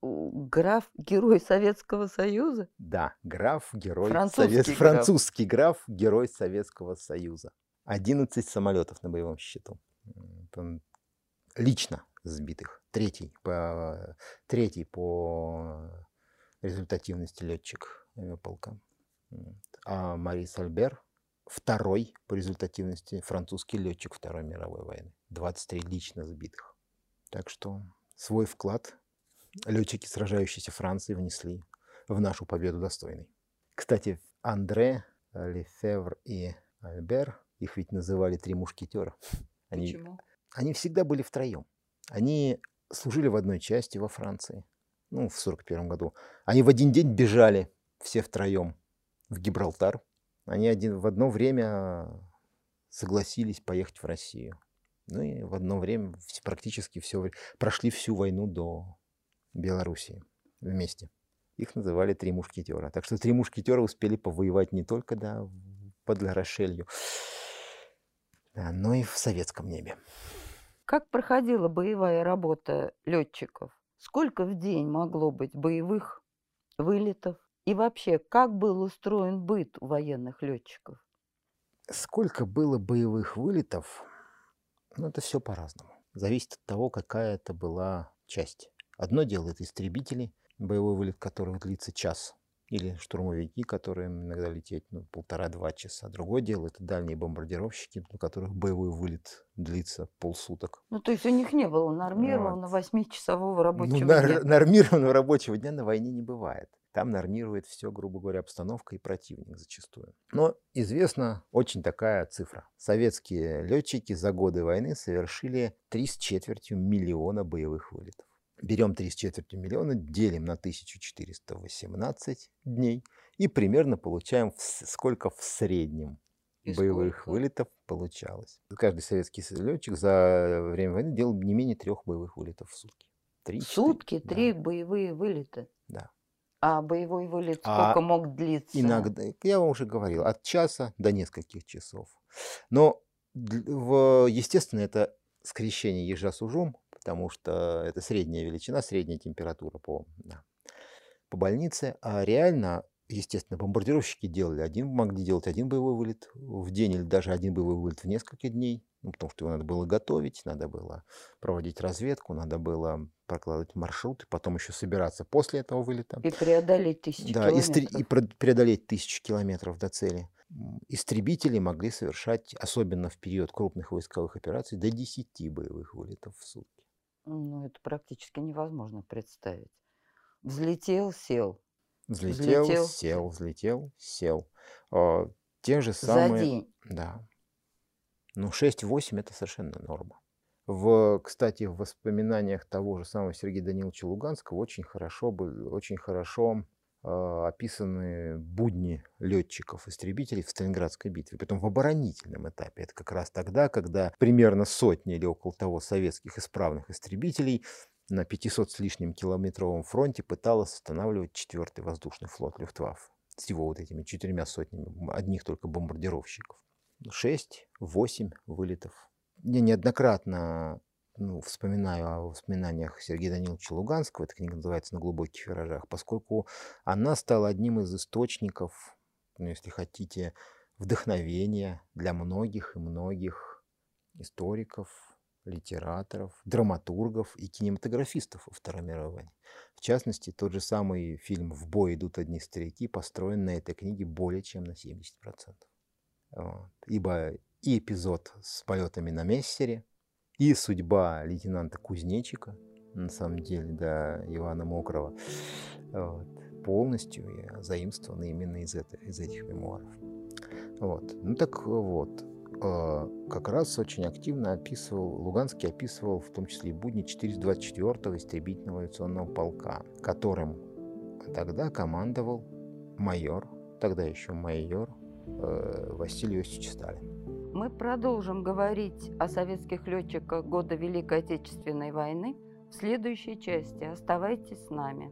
Граф – герой Советского Союза? Да, граф – герой французский, Совет... граф. французский граф – герой Советского Союза. 11 самолетов на боевом счету. Лично сбитых. Третий по, третий по результативности летчик авиаполка. А Марис Альбер второй по результативности французский летчик Второй мировой войны. 23 лично сбитых. Так что свой вклад летчики, сражающиеся Франции, внесли в нашу победу достойный. Кстати, Андре, Лефевр и Альбер, их ведь называли три мушкетера. Они, Почему? Они всегда были втроем. Они служили в одной части во Франции, ну, в 41 году. Они в один день бежали все втроем в Гибралтар. Они один, в одно время согласились поехать в Россию. Ну и в одно время практически все прошли всю войну до Белоруссии вместе. Их называли «Три мушкетера». Так что «Три мушкетера» успели повоевать не только да, под Ларошелью, но и в советском небе. Как проходила боевая работа летчиков? Сколько в день могло быть боевых вылетов? И вообще, как был устроен быт у военных летчиков? Сколько было боевых вылетов? Ну, это все по-разному. Зависит от того, какая это была часть. Одно дело это истребители, боевой вылет которых длится час, или штурмовики, которые иногда лететь ну, полтора-два часа. Другое дело это дальние бомбардировщики, у которых боевой вылет длится полсуток. Ну, то есть у них не было нормированного вот. 8-часового рабочего ну, дня? Нар- нормированного рабочего дня на войне не бывает. Там нормирует все, грубо говоря, обстановка и противник зачастую. Но известна очень такая цифра. Советские летчики за годы войны совершили 3 с четвертью миллиона боевых вылетов. Берем 3 с четвертью миллиона, делим на 1418 дней и примерно получаем сколько в среднем И боевых сколько? вылетов получалось. Каждый советский летчик за время войны делал не менее трех боевых вылетов в сутки. Три, Сутки да, три боевые вылета. Да. А боевой вылет А сколько мог длиться? Иногда, я вам уже говорил, от часа до нескольких часов. Но, в, естественно, это скрещение ежа с ужом, потому что это средняя величина, средняя температура по, да, по больнице. А реально, естественно, бомбардировщики делали один, могли делать один боевой вылет в день или даже один боевой вылет в несколько дней, ну, потому что его надо было готовить, надо было проводить разведку, надо было прокладывать маршруты, потом еще собираться после этого вылета. И преодолеть тысячи Да, и, километров. и про- преодолеть тысячи километров до цели. Истребители могли совершать, особенно в период крупных войсковых операций, до 10 боевых вылетов в сутки. Ну, это практически невозможно представить. Взлетел, сел. Взлетел, Взлетел. сел, взлетел, сел. А, Те же За самые... день. Да. Ну, 6-8 это совершенно норма. В, кстати, в воспоминаниях того же самого Сергея Даниловича Луганского очень хорошо, бы- очень хорошо описаны будни летчиков-истребителей в Сталинградской битве, притом в оборонительном этапе. Это как раз тогда, когда примерно сотни или около того советских исправных истребителей на 500 с лишним километровом фронте пыталась останавливать четвертый воздушный флот Люфтваффе с его вот этими четырьмя сотнями одних только бомбардировщиков. 6-8 вылетов. Я неоднократно ну, вспоминаю о воспоминаниях Сергея Даниловича Луганского, эта книга называется «На глубоких виражах», поскольку она стала одним из источников, ну, если хотите, вдохновения для многих и многих историков, литераторов, драматургов и кинематографистов во Второй мировой войне. В частности, тот же самый фильм «В бой идут одни старики» построен на этой книге более чем на 70%. Вот. Ибо и эпизод с полетами на Мессере, и судьба лейтенанта Кузнечика, на самом деле, да, Ивана Мокрова, вот, полностью и заимствованы именно из, это, из этих мемуаров. Вот. Ну так вот, э, как раз очень активно описывал, Луганский описывал в том числе и будни 424-го истребительного авиационного полка, которым тогда командовал майор, тогда еще майор э, Василий Иосифович Сталин. Мы продолжим говорить о советских летчиках года Великой Отечественной войны в следующей части. Оставайтесь с нами.